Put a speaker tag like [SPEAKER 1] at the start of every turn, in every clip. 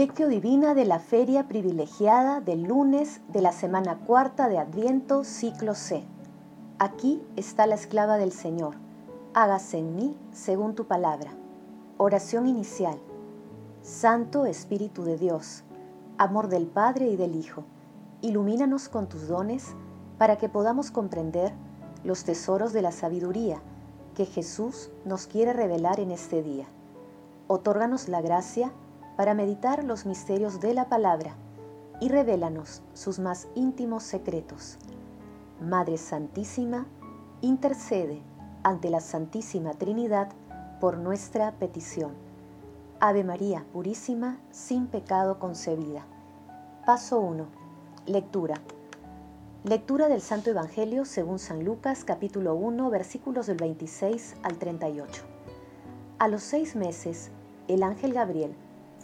[SPEAKER 1] Divina de la Feria Privilegiada del lunes de la semana cuarta de Adviento, ciclo C. Aquí está la esclava del Señor. Hágase en mí según tu palabra. Oración inicial. Santo Espíritu de Dios, amor del Padre y del Hijo, ilumínanos con tus dones para que podamos comprender los tesoros de la sabiduría que Jesús nos quiere revelar en este día. Otórganos la gracia para meditar los misterios de la palabra y revélanos sus más íntimos secretos. Madre Santísima, intercede ante la Santísima Trinidad por nuestra petición. Ave María Purísima, sin pecado concebida. Paso 1. Lectura. Lectura del Santo Evangelio según San Lucas capítulo 1 versículos del 26 al 38. A los seis meses, el ángel Gabriel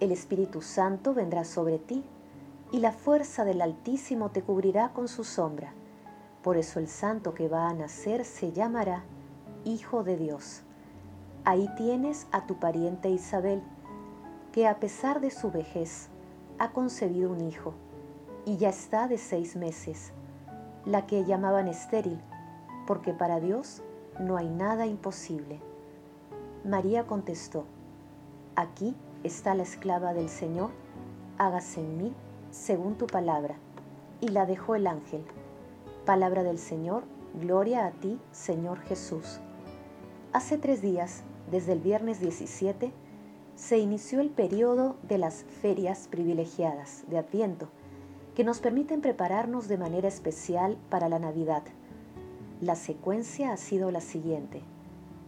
[SPEAKER 1] el Espíritu Santo vendrá sobre ti y la fuerza del Altísimo te cubrirá con su sombra. Por eso el santo que va a nacer se llamará Hijo de Dios. Ahí tienes a tu pariente Isabel, que a pesar de su vejez ha concebido un hijo y ya está de seis meses, la que llamaban estéril, porque para Dios no hay nada imposible. María contestó, aquí está la esclava del Señor, hágase en mí según tu palabra. Y la dejó el ángel. Palabra del Señor, gloria a ti, Señor Jesús. Hace tres días, desde el viernes 17, se inició el periodo de las ferias privilegiadas de Adviento, que nos permiten prepararnos de manera especial para la Navidad. La secuencia ha sido la siguiente.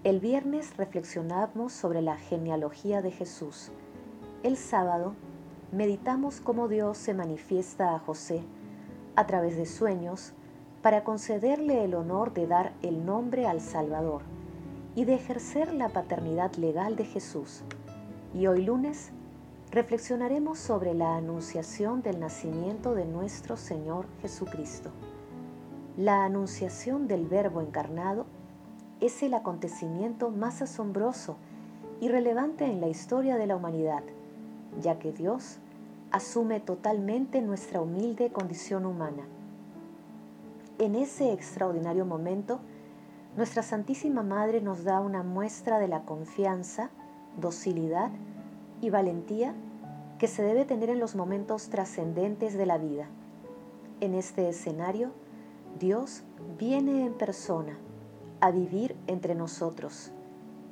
[SPEAKER 1] El viernes reflexionamos sobre la genealogía de Jesús. El sábado meditamos cómo Dios se manifiesta a José a través de sueños para concederle el honor de dar el nombre al Salvador y de ejercer la paternidad legal de Jesús. Y hoy lunes reflexionaremos sobre la anunciación del nacimiento de nuestro Señor Jesucristo. La anunciación del Verbo encarnado es el acontecimiento más asombroso y relevante en la historia de la humanidad, ya que Dios asume totalmente nuestra humilde condición humana. En ese extraordinario momento, nuestra Santísima Madre nos da una muestra de la confianza, docilidad y valentía que se debe tener en los momentos trascendentes de la vida. En este escenario, Dios viene en persona a vivir entre nosotros,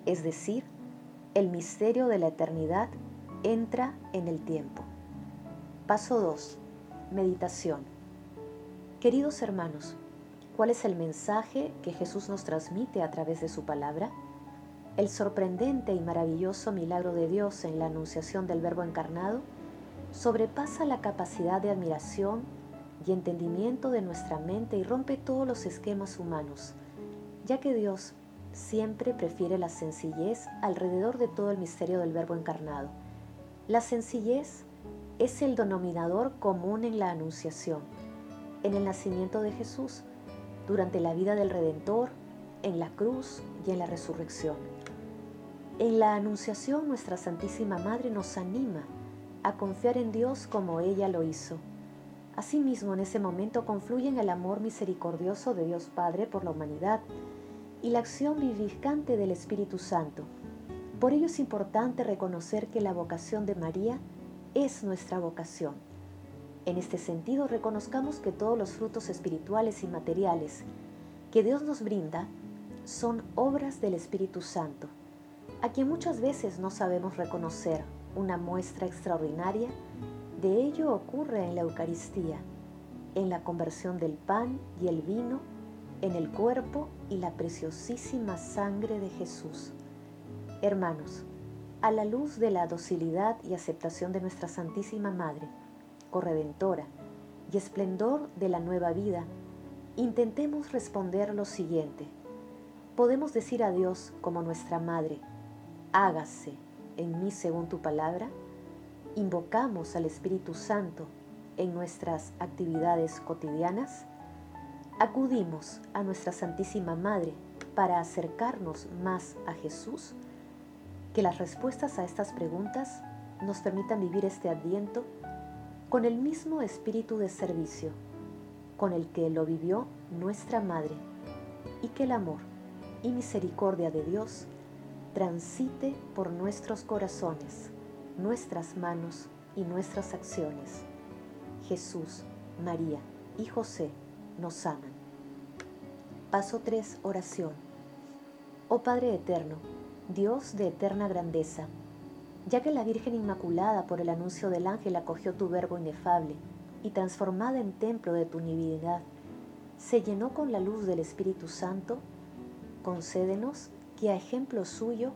[SPEAKER 1] es decir, el misterio de la eternidad entra en el tiempo. Paso 2. Meditación. Queridos hermanos, ¿cuál es el mensaje que Jesús nos transmite a través de su palabra? El sorprendente y maravilloso milagro de Dios en la anunciación del Verbo encarnado sobrepasa la capacidad de admiración y entendimiento de nuestra mente y rompe todos los esquemas humanos ya que Dios siempre prefiere la sencillez alrededor de todo el misterio del Verbo encarnado. La sencillez es el denominador común en la Anunciación, en el nacimiento de Jesús, durante la vida del Redentor, en la cruz y en la resurrección. En la Anunciación nuestra Santísima Madre nos anima a confiar en Dios como ella lo hizo. Asimismo, en ese momento confluyen el amor misericordioso de Dios Padre por la humanidad y la acción vivificante del Espíritu Santo. Por ello es importante reconocer que la vocación de María es nuestra vocación. En este sentido, reconozcamos que todos los frutos espirituales y materiales que Dios nos brinda son obras del Espíritu Santo, a quien muchas veces no sabemos reconocer una muestra extraordinaria de ello ocurre en la Eucaristía, en la conversión del pan y el vino, en el cuerpo y la preciosísima sangre de Jesús. Hermanos, a la luz de la docilidad y aceptación de nuestra Santísima Madre, corredentora y esplendor de la nueva vida, intentemos responder lo siguiente. Podemos decir a Dios como nuestra Madre, hágase en mí según tu palabra, invocamos al Espíritu Santo en nuestras actividades cotidianas, acudimos a nuestra Santísima Madre para acercarnos más a Jesús, que las respuestas a estas preguntas nos permitan vivir este adviento con el mismo espíritu de servicio con el que lo vivió nuestra Madre y que el amor y misericordia de Dios transite por nuestros corazones nuestras manos y nuestras acciones. Jesús, María y José nos aman. Paso 3. Oración. Oh Padre Eterno, Dios de eterna grandeza, ya que la Virgen Inmaculada por el anuncio del ángel acogió tu verbo inefable y transformada en templo de tu divinidad, se llenó con la luz del Espíritu Santo, concédenos que a ejemplo suyo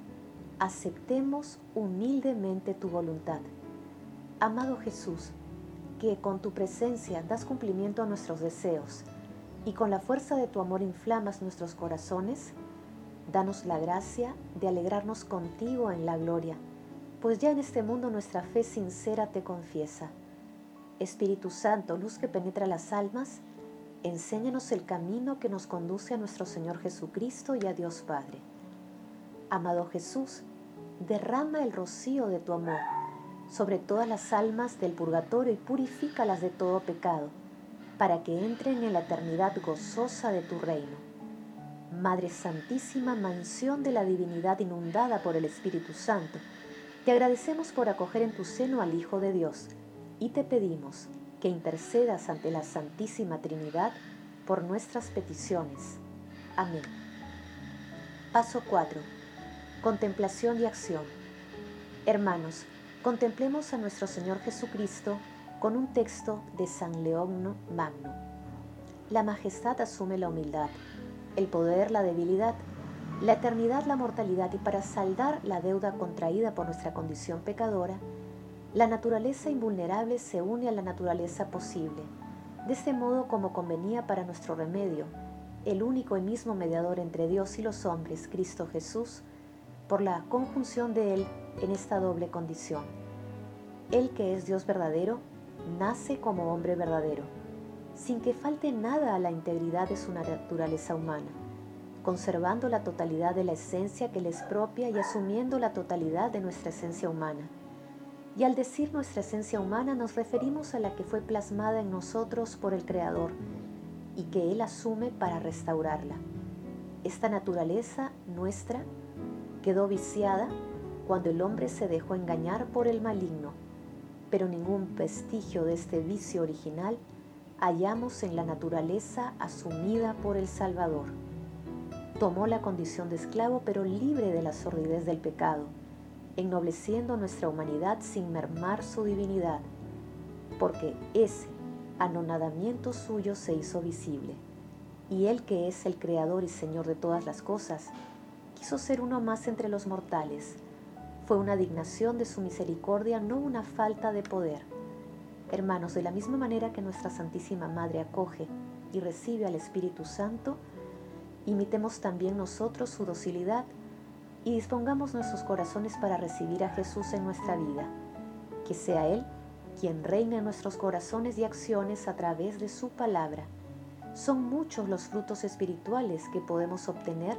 [SPEAKER 1] aceptemos humildemente tu voluntad. Amado Jesús, que con tu presencia das cumplimiento a nuestros deseos y con la fuerza de tu amor inflamas nuestros corazones, danos la gracia de alegrarnos contigo en la gloria, pues ya en este mundo nuestra fe sincera te confiesa. Espíritu Santo, luz que penetra las almas, enséñanos el camino que nos conduce a nuestro Señor Jesucristo y a Dios Padre. Amado Jesús, derrama el rocío de tu amor sobre todas las almas del purgatorio y purifícalas de todo pecado, para que entren en la eternidad gozosa de tu reino. Madre Santísima, mansión de la divinidad inundada por el Espíritu Santo, te agradecemos por acoger en tu seno al Hijo de Dios y te pedimos que intercedas ante la Santísima Trinidad por nuestras peticiones. Amén. Paso 4 Contemplación y acción. Hermanos, contemplemos a nuestro Señor Jesucristo con un texto de San León Magno. La majestad asume la humildad, el poder la debilidad, la eternidad la mortalidad y para saldar la deuda contraída por nuestra condición pecadora, la naturaleza invulnerable se une a la naturaleza posible, de este modo como convenía para nuestro remedio, el único y mismo mediador entre Dios y los hombres, Cristo Jesús, por la conjunción de Él en esta doble condición. Él que es Dios verdadero, nace como hombre verdadero, sin que falte nada a la integridad de su naturaleza humana, conservando la totalidad de la esencia que le es propia y asumiendo la totalidad de nuestra esencia humana. Y al decir nuestra esencia humana nos referimos a la que fue plasmada en nosotros por el Creador y que Él asume para restaurarla. Esta naturaleza nuestra quedó viciada cuando el hombre se dejó engañar por el maligno, pero ningún vestigio de este vicio original hallamos en la naturaleza asumida por el Salvador. Tomó la condición de esclavo pero libre de la sordidez del pecado, ennobleciendo nuestra humanidad sin mermar su divinidad, porque ese anonadamiento suyo se hizo visible. Y Él que es el Creador y Señor de todas las cosas, quiso ser uno más entre los mortales. Fue una dignación de su misericordia, no una falta de poder. Hermanos, de la misma manera que nuestra Santísima Madre acoge y recibe al Espíritu Santo, imitemos también nosotros su docilidad y dispongamos nuestros corazones para recibir a Jesús en nuestra vida. Que sea Él quien reine en nuestros corazones y acciones a través de su palabra. Son muchos los frutos espirituales que podemos obtener